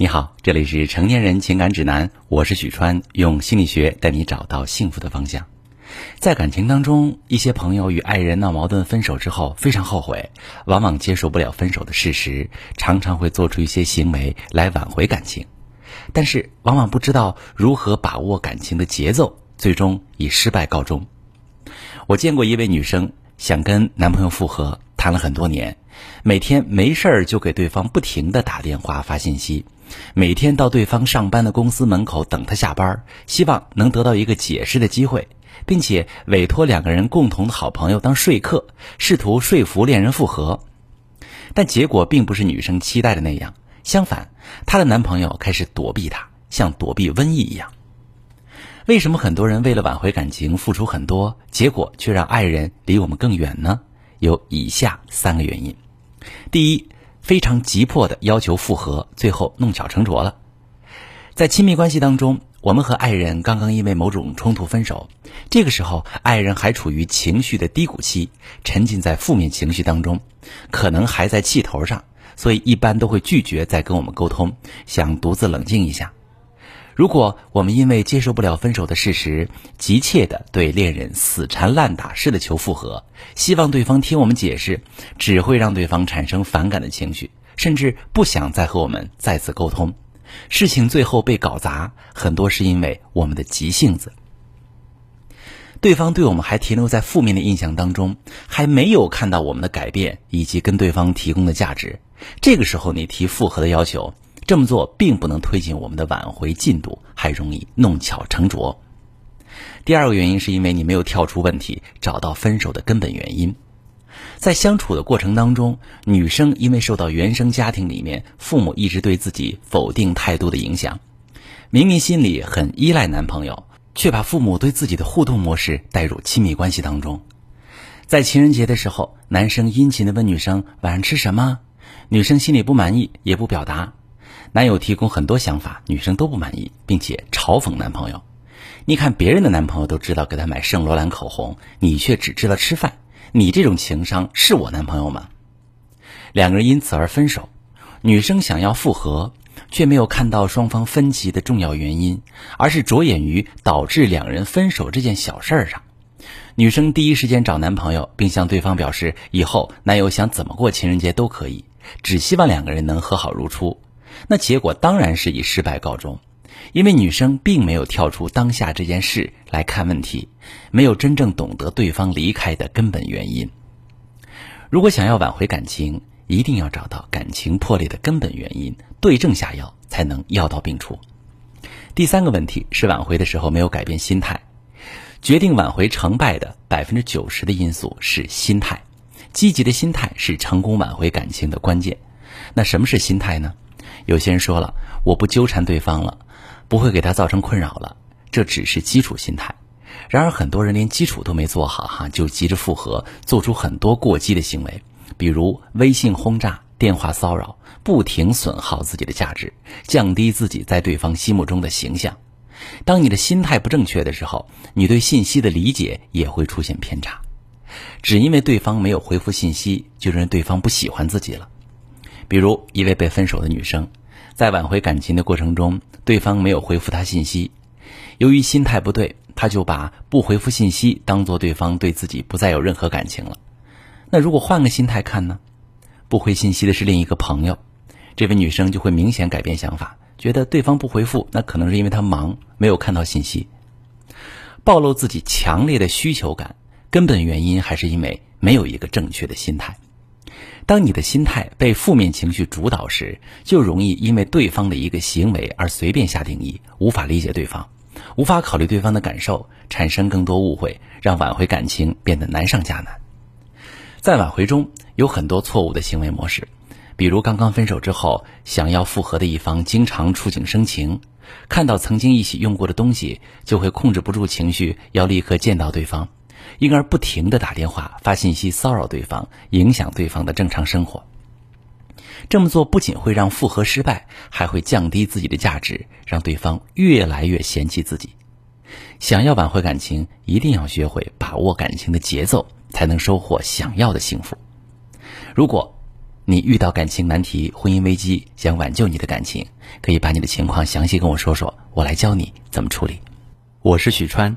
你好，这里是成年人情感指南，我是许川，用心理学带你找到幸福的方向。在感情当中，一些朋友与爱人闹矛盾分手之后非常后悔，往往接受不了分手的事实，常常会做出一些行为来挽回感情，但是往往不知道如何把握感情的节奏，最终以失败告终。我见过一位女生想跟男朋友复合，谈了很多年，每天没事儿就给对方不停的打电话发信息。每天到对方上班的公司门口等他下班，希望能得到一个解释的机会，并且委托两个人共同的好朋友当说客，试图说服恋人复合。但结果并不是女生期待的那样，相反，她的男朋友开始躲避她，像躲避瘟疫一样。为什么很多人为了挽回感情付出很多，结果却让爱人离我们更远呢？有以下三个原因：第一。非常急迫的要求复合，最后弄巧成拙了。在亲密关系当中，我们和爱人刚刚因为某种冲突分手，这个时候爱人还处于情绪的低谷期，沉浸在负面情绪当中，可能还在气头上，所以一般都会拒绝再跟我们沟通，想独自冷静一下。如果我们因为接受不了分手的事实，急切的对恋人死缠烂打式的求复合，希望对方听我们解释，只会让对方产生反感的情绪，甚至不想再和我们再次沟通。事情最后被搞砸，很多是因为我们的急性子。对方对我们还停留在负面的印象当中，还没有看到我们的改变以及跟对方提供的价值。这个时候，你提复合的要求。这么做并不能推进我们的挽回进度，还容易弄巧成拙。第二个原因是因为你没有跳出问题，找到分手的根本原因。在相处的过程当中，女生因为受到原生家庭里面父母一直对自己否定态度的影响，明明心里很依赖男朋友，却把父母对自己的互动模式带入亲密关系当中。在情人节的时候，男生殷勤的问女生晚上吃什么，女生心里不满意，也不表达。男友提供很多想法，女生都不满意，并且嘲讽男朋友：“你看别人的男朋友都知道给他买圣罗兰口红，你却只知道吃饭，你这种情商是我男朋友吗？”两个人因此而分手。女生想要复合，却没有看到双方分歧的重要原因，而是着眼于导致两人分手这件小事儿上。女生第一时间找男朋友，并向对方表示以后男友想怎么过情人节都可以，只希望两个人能和好如初。那结果当然是以失败告终，因为女生并没有跳出当下这件事来看问题，没有真正懂得对方离开的根本原因。如果想要挽回感情，一定要找到感情破裂的根本原因，对症下药，才能药到病除。第三个问题是挽回的时候没有改变心态，决定挽回成败的百分之九十的因素是心态，积极的心态是成功挽回感情的关键。那什么是心态呢？有些人说了，我不纠缠对方了，不会给他造成困扰了，这只是基础心态。然而，很多人连基础都没做好，哈，就急着复合，做出很多过激的行为，比如微信轰炸、电话骚扰，不停损耗自己的价值，降低自己在对方心目中的形象。当你的心态不正确的时候，你对信息的理解也会出现偏差。只因为对方没有回复信息，就认为对方不喜欢自己了。比如一位被分手的女生，在挽回感情的过程中，对方没有回复她信息，由于心态不对，她就把不回复信息当做对方对自己不再有任何感情了。那如果换个心态看呢？不回信息的是另一个朋友，这位女生就会明显改变想法，觉得对方不回复，那可能是因为他忙，没有看到信息。暴露自己强烈的需求感，根本原因还是因为没有一个正确的心态。当你的心态被负面情绪主导时，就容易因为对方的一个行为而随便下定义，无法理解对方，无法考虑对方的感受，产生更多误会，让挽回感情变得难上加难。在挽回中有很多错误的行为模式，比如刚刚分手之后，想要复合的一方经常触景生情，看到曾经一起用过的东西，就会控制不住情绪，要立刻见到对方。因而不停的打电话、发信息骚扰对方，影响对方的正常生活。这么做不仅会让复合失败，还会降低自己的价值，让对方越来越嫌弃自己。想要挽回感情，一定要学会把握感情的节奏，才能收获想要的幸福。如果你遇到感情难题、婚姻危机，想挽救你的感情，可以把你的情况详细跟我说说，我来教你怎么处理。我是许川，